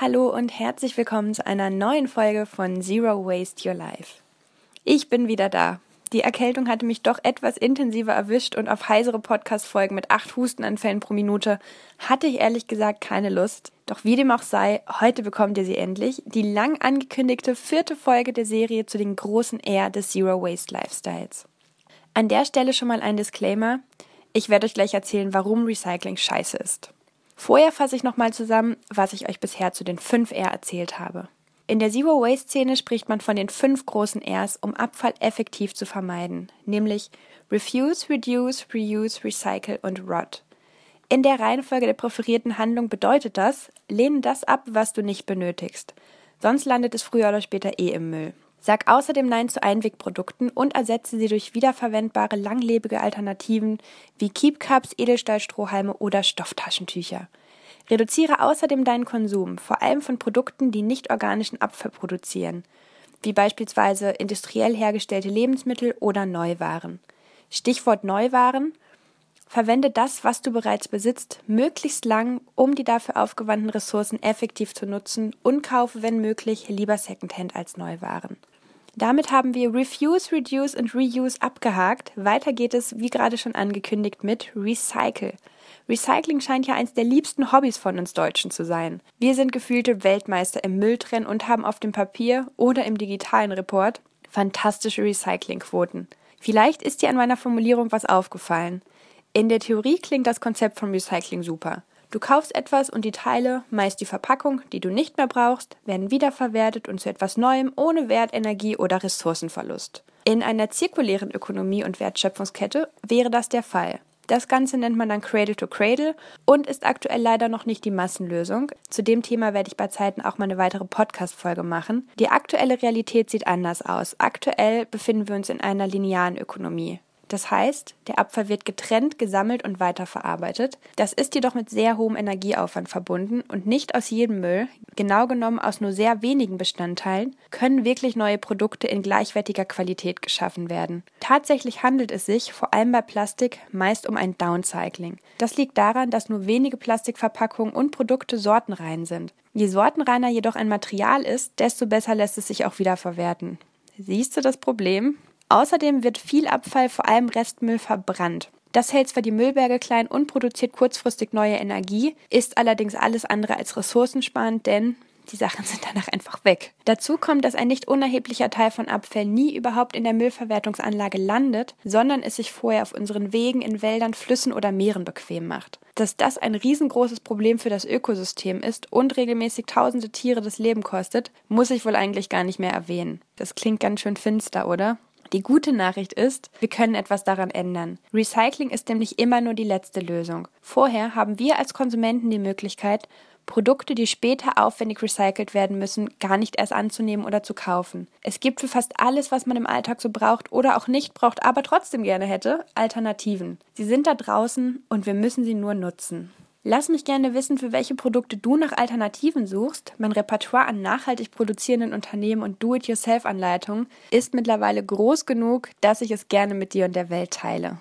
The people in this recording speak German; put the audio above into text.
Hallo und herzlich willkommen zu einer neuen Folge von Zero Waste Your Life. Ich bin wieder da. Die Erkältung hatte mich doch etwas intensiver erwischt und auf heisere Podcast-Folgen mit acht Hustenanfällen pro Minute hatte ich ehrlich gesagt keine Lust. Doch wie dem auch sei, heute bekommt ihr sie endlich. Die lang angekündigte vierte Folge der Serie zu den großen R des Zero Waste Lifestyles. An der Stelle schon mal ein Disclaimer. Ich werde euch gleich erzählen, warum Recycling scheiße ist. Vorher fasse ich nochmal zusammen, was ich euch bisher zu den 5 R erzählt habe. In der Zero Waste Szene spricht man von den fünf großen Rs, um Abfall effektiv zu vermeiden, nämlich Refuse, Reduce, Reuse, Recycle und Rot. In der Reihenfolge der präferierten Handlung bedeutet das, lehne das ab, was du nicht benötigst. Sonst landet es früher oder später eh im Müll. Sag außerdem Nein zu Einwegprodukten und ersetze sie durch wiederverwendbare, langlebige Alternativen wie Keep Cups, Edelstahlstrohhalme oder Stofftaschentücher. Reduziere außerdem deinen Konsum, vor allem von Produkten, die nicht organischen Abfall produzieren, wie beispielsweise industriell hergestellte Lebensmittel oder Neuwaren. Stichwort Neuwaren. Verwende das, was du bereits besitzt, möglichst lang, um die dafür aufgewandten Ressourcen effektiv zu nutzen und kaufe, wenn möglich, lieber Secondhand als Neuwaren. Damit haben wir Refuse, Reduce und Reuse abgehakt. Weiter geht es, wie gerade schon angekündigt, mit Recycle. Recycling scheint ja eins der liebsten Hobbys von uns Deutschen zu sein. Wir sind gefühlte Weltmeister im Mülltrennen und haben auf dem Papier oder im digitalen Report fantastische Recyclingquoten. Vielleicht ist dir an meiner Formulierung was aufgefallen. In der Theorie klingt das Konzept von Recycling super. Du kaufst etwas und die Teile, meist die Verpackung, die du nicht mehr brauchst, werden wiederverwertet und zu etwas Neuem ohne Wert, Energie oder Ressourcenverlust. In einer zirkulären Ökonomie und Wertschöpfungskette wäre das der Fall. Das Ganze nennt man dann Cradle to Cradle und ist aktuell leider noch nicht die Massenlösung. Zu dem Thema werde ich bei Zeiten auch mal eine weitere Podcast-Folge machen. Die aktuelle Realität sieht anders aus. Aktuell befinden wir uns in einer linearen Ökonomie. Das heißt, der Abfall wird getrennt, gesammelt und weiterverarbeitet. Das ist jedoch mit sehr hohem Energieaufwand verbunden und nicht aus jedem Müll, genau genommen aus nur sehr wenigen Bestandteilen, können wirklich neue Produkte in gleichwertiger Qualität geschaffen werden. Tatsächlich handelt es sich, vor allem bei Plastik, meist um ein Downcycling. Das liegt daran, dass nur wenige Plastikverpackungen und Produkte sortenrein sind. Je sortenreiner jedoch ein Material ist, desto besser lässt es sich auch wieder verwerten. Siehst du das Problem? Außerdem wird viel Abfall, vor allem Restmüll, verbrannt. Das hält zwar die Müllberge klein und produziert kurzfristig neue Energie, ist allerdings alles andere als ressourcensparend, denn die Sachen sind danach einfach weg. Dazu kommt, dass ein nicht unerheblicher Teil von Abfällen nie überhaupt in der Müllverwertungsanlage landet, sondern es sich vorher auf unseren Wegen, in Wäldern, Flüssen oder Meeren bequem macht. Dass das ein riesengroßes Problem für das Ökosystem ist und regelmäßig tausende Tiere das Leben kostet, muss ich wohl eigentlich gar nicht mehr erwähnen. Das klingt ganz schön finster, oder? Die gute Nachricht ist, wir können etwas daran ändern. Recycling ist nämlich immer nur die letzte Lösung. Vorher haben wir als Konsumenten die Möglichkeit, Produkte, die später aufwendig recycelt werden müssen, gar nicht erst anzunehmen oder zu kaufen. Es gibt für fast alles, was man im Alltag so braucht oder auch nicht braucht, aber trotzdem gerne hätte, Alternativen. Sie sind da draußen und wir müssen sie nur nutzen. Lass mich gerne wissen, für welche Produkte du nach Alternativen suchst. Mein Repertoire an nachhaltig produzierenden Unternehmen und Do-it-yourself-Anleitungen ist mittlerweile groß genug, dass ich es gerne mit dir und der Welt teile.